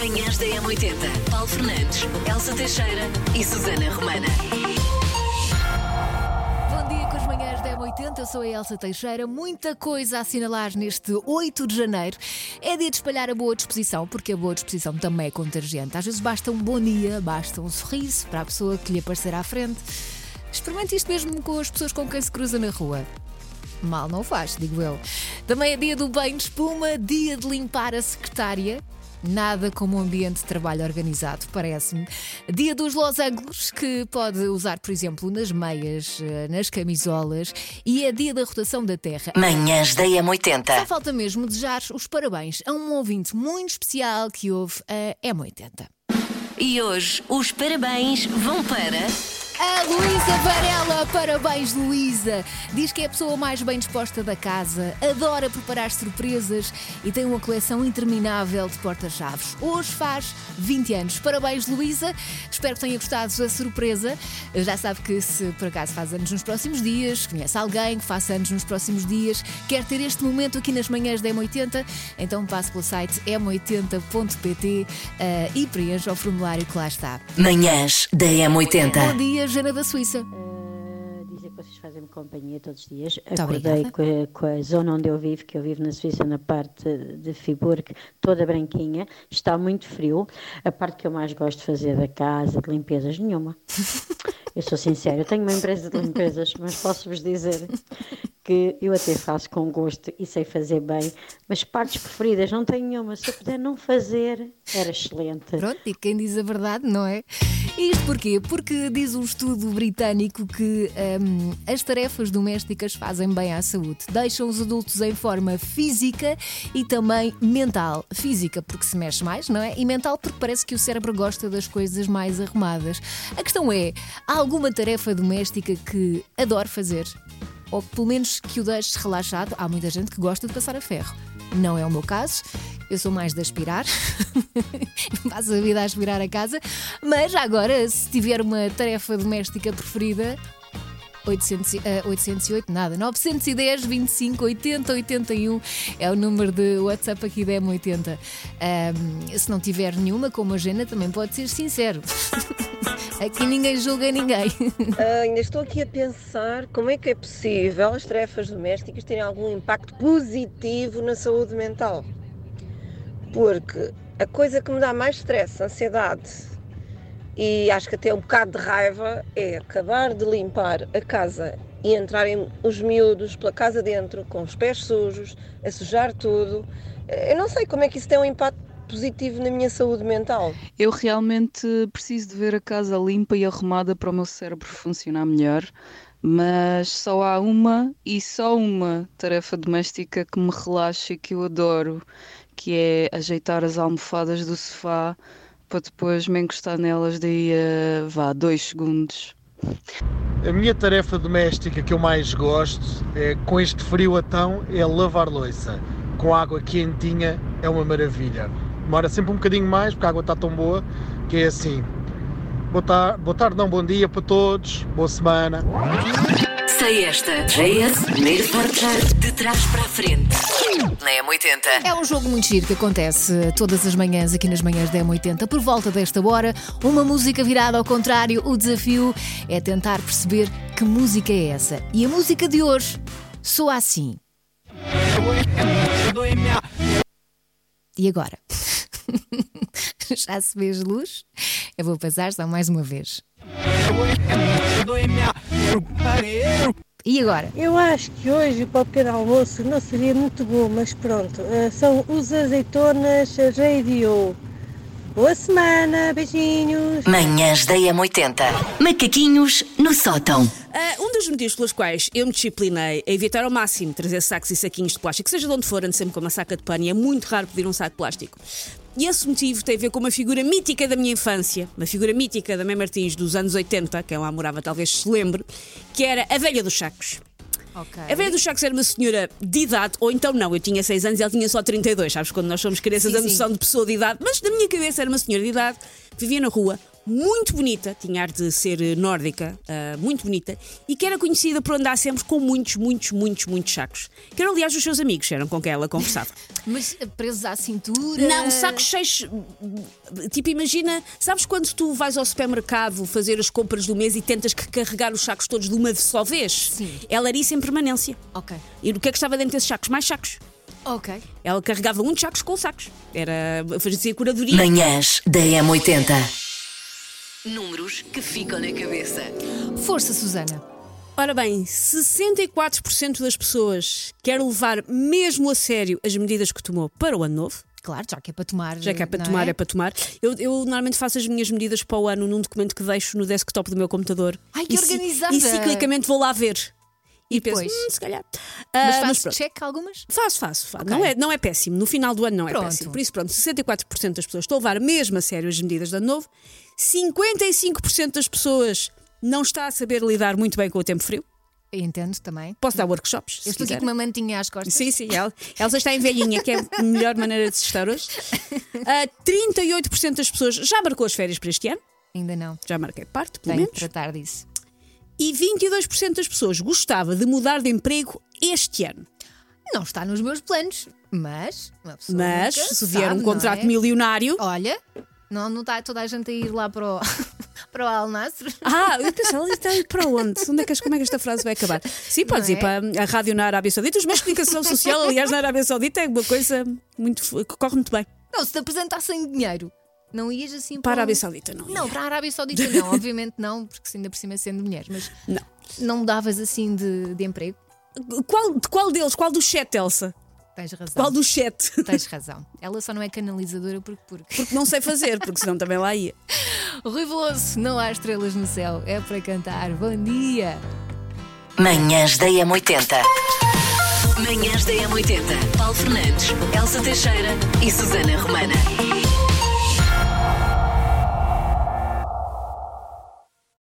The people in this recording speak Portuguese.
Manhãs da M80. Paulo Fernandes, Elsa Teixeira e Susana Romana. Bom dia com as manhãs da M80, eu sou a Elsa Teixeira. Muita coisa a assinalar neste 8 de janeiro. É dia de espalhar a boa disposição, porque a boa disposição também é contagiante. Às vezes basta um bom dia, basta um sorriso para a pessoa que lhe aparecer à frente. Experimente isto mesmo com as pessoas com quem se cruza na rua. Mal não faz, digo eu. Também é dia do banho de espuma, dia de limpar a secretária. Nada como um ambiente de trabalho organizado, parece-me. Dia dos losangos, que pode usar, por exemplo, nas meias, eh, nas camisolas. E é dia da rotação da Terra. Manhãs da Só M80. falta mesmo desejar os parabéns a um ouvinte muito especial que houve a M80. E hoje os parabéns vão para. A Luísa Varela, parabéns Luísa! Diz que é a pessoa mais bem disposta da casa, adora preparar surpresas e tem uma coleção interminável de porta-chaves. Hoje faz 20 anos. Parabéns Luísa, espero que tenha gostado da surpresa. Já sabe que se por acaso faz anos nos próximos dias, conhece alguém que faça anos nos próximos dias, quer ter este momento aqui nas manhãs da M80, então passe pelo site m80.pt eh, e preencha o formulário que lá está. Manhãs da Bom M80. dia, Jana da Suíça. Uh, dizer que vocês fazem-me companhia todos os dias. Muito Acordei com a, com a zona onde eu vivo, que eu vivo na Suíça, na parte de Friburgo, toda branquinha. Está muito frio. A parte que eu mais gosto de fazer da casa, de limpezas, nenhuma. Eu sou sincera, eu tenho uma empresa de limpezas, mas posso-vos dizer que eu até faço com gosto e sei fazer bem, mas partes preferidas não tenho nenhuma. Se eu puder não fazer, era excelente. Pronto, e quem diz a verdade, não é? Isto porquê? Porque diz um estudo britânico que hum, as tarefas domésticas fazem bem à saúde. Deixam os adultos em forma física e também mental. Física porque se mexe mais, não é? E mental porque parece que o cérebro gosta das coisas mais arrumadas. A questão é: há alguma tarefa doméstica que adoro fazer? Ou pelo menos que o deixe relaxado? Há muita gente que gosta de passar a ferro. Não é o meu caso. Eu sou mais de aspirar. Passo a vida a aspirar a casa. Mas agora, se tiver uma tarefa doméstica preferida, 800, eh, 808, nada, 910 25 80 81 é o número de WhatsApp aqui da M80. Ahm, se não tiver nenhuma, como a Jana, também pode ser sincero. aqui ninguém julga ninguém. Ah, ainda estou aqui a pensar como é que é possível as tarefas domésticas terem algum impacto positivo na saúde mental. Porque a coisa que me dá mais stress, ansiedade e acho que até um bocado de raiva é acabar de limpar a casa e entrarem os miúdos pela casa dentro com os pés sujos, a sujar tudo. Eu não sei como é que isso tem um impacto positivo na minha saúde mental. Eu realmente preciso de ver a casa limpa e arrumada para o meu cérebro funcionar melhor, mas só há uma e só uma tarefa doméstica que me relaxa e que eu adoro, que é ajeitar as almofadas do sofá para depois me encostar nelas daí a vá, dois segundos. A minha tarefa doméstica que eu mais gosto, é, com este frio atão, é lavar louça. Com água quentinha é uma maravilha. Demora sempre um bocadinho mais, porque a água está tão boa, que é assim. Boa tarde, boa tarde, não, bom dia para todos, boa semana. Sei esta. JS, primeiro portar de trás para a frente. Na M80. É um jogo muito giro que acontece todas as manhãs aqui nas manhãs da M80. Por volta desta hora, uma música virada ao contrário. O desafio é tentar perceber que música é essa. E a música de hoje soa assim. E agora? Já se vê as luzes? Eu vou passar só mais uma vez. E agora? Eu acho que hoje para o pequeno almoço não seria muito bom, mas pronto, eh, são os azeitonas radio. Boa semana, beijinhos. Manhãs da M80. Macaquinhos no sótão. Ah, um dos motivos pelos quais eu me disciplinei a evitar ao máximo trazer sacos e saquinhos de plástico, seja de onde for, ando sempre com uma saca de pano e é muito raro pedir um saco de plástico. E esse motivo tem a ver com uma figura mítica da minha infância, uma figura mítica da Mãe Martins dos anos 80, quem lá morava talvez se lembre, que era a velha dos sacos. Ok. A velha dos sacos era uma senhora de idade, ou então não, eu tinha 6 anos e ela tinha só 32, sabes? Quando nós somos crianças, Sim, a sim. noção de pessoa de idade, mas na minha cabeça era uma senhora de idade, que vivia na rua, muito bonita, tinha ar de ser eh, nórdica, ah, muito bonita, e que era conhecida por andar sempre com muitos, muitos, muitos, muitos sacos. Que eram, aliás, os seus amigos, eram com quem ela conversava. Mas eh, presos à cintura. Não, sacos cheios. Tipo, imagina, sabes quando tu vais ao supermercado fazer as compras do mês e tentas que carregar os sacos todos de uma só vez? Sim. Ela era isso em permanência. Ok. E o que é que estava dentro desses sacos? Mais sacos. Ok. Ela carregava muitos sacos com sacos. Era fazia curadoria. Manhãs da M80. Números que ficam na cabeça. Força, Susana. Ora bem, 64% das pessoas querem levar mesmo a sério as medidas que tomou para o ano novo. Claro, já que é para tomar. Já que é para tomar, é? para tomar. Eu, eu normalmente faço as minhas medidas para o ano num documento que deixo no desktop do meu computador. Ai, que E organizada! E ciclicamente vou lá ver. E, penso, depois? "Hum, se calhar. Mas Ah, fazes check algumas? Faço, faço. faço. Ok. Não, é, não é péssimo. No final do ano não é Pronto. péssimo. Por isso, pronto, 64% das pessoas estão a levar mesmo a sério as medidas de ano novo. 55% das pessoas não está a saber lidar muito bem com o tempo frio. Eu entendo também. Posso dar workshops? Eu estou aqui com uma mantinha às costas. Sim, sim, ela, Elsa está em velhinha, que é a melhor maneira de se estar hoje. Ah, 38% das pessoas já marcou as férias para este ano, Ainda não. já marquei parte, pelo Tenho menos. tratar disso. E 22% das pessoas gostava de mudar de emprego este ano. Não está nos meus planos, mas. Mas, se vier sabe, um contrato é? milionário. Olha, não, não está toda a gente a ir lá para o, para o Al Nasser. Ah, eu pensei, ela está para onde? onde é que, como é que esta frase vai acabar? Sim, podes Não ir é? para a rádio na Arábia Saudita. Os meios de comunicação social, aliás, na Arábia Saudita é uma coisa muito, que corre muito bem. Não, se te apresentassem dinheiro, não ias assim Para a para. Arábia um- Saudita, não. ia. Não, para a Arábia Saudita não, obviamente não, porque se ainda por cima sendo mulher, mas Não. não mudavas assim de, de emprego. Qual, de qual deles? Qual dos sete, Elsa? Tens razão. Qual dos sete? Tens razão. Ela só não é canalizadora porque. porque. Porque não sei fazer, porque senão também lá ia. Rui Veloso, não há estrelas no céu, é para cantar. Bom dia! Manhãs da M80. Manhãs da M80. Paulo Fernandes, Elsa Teixeira e Susana Romana.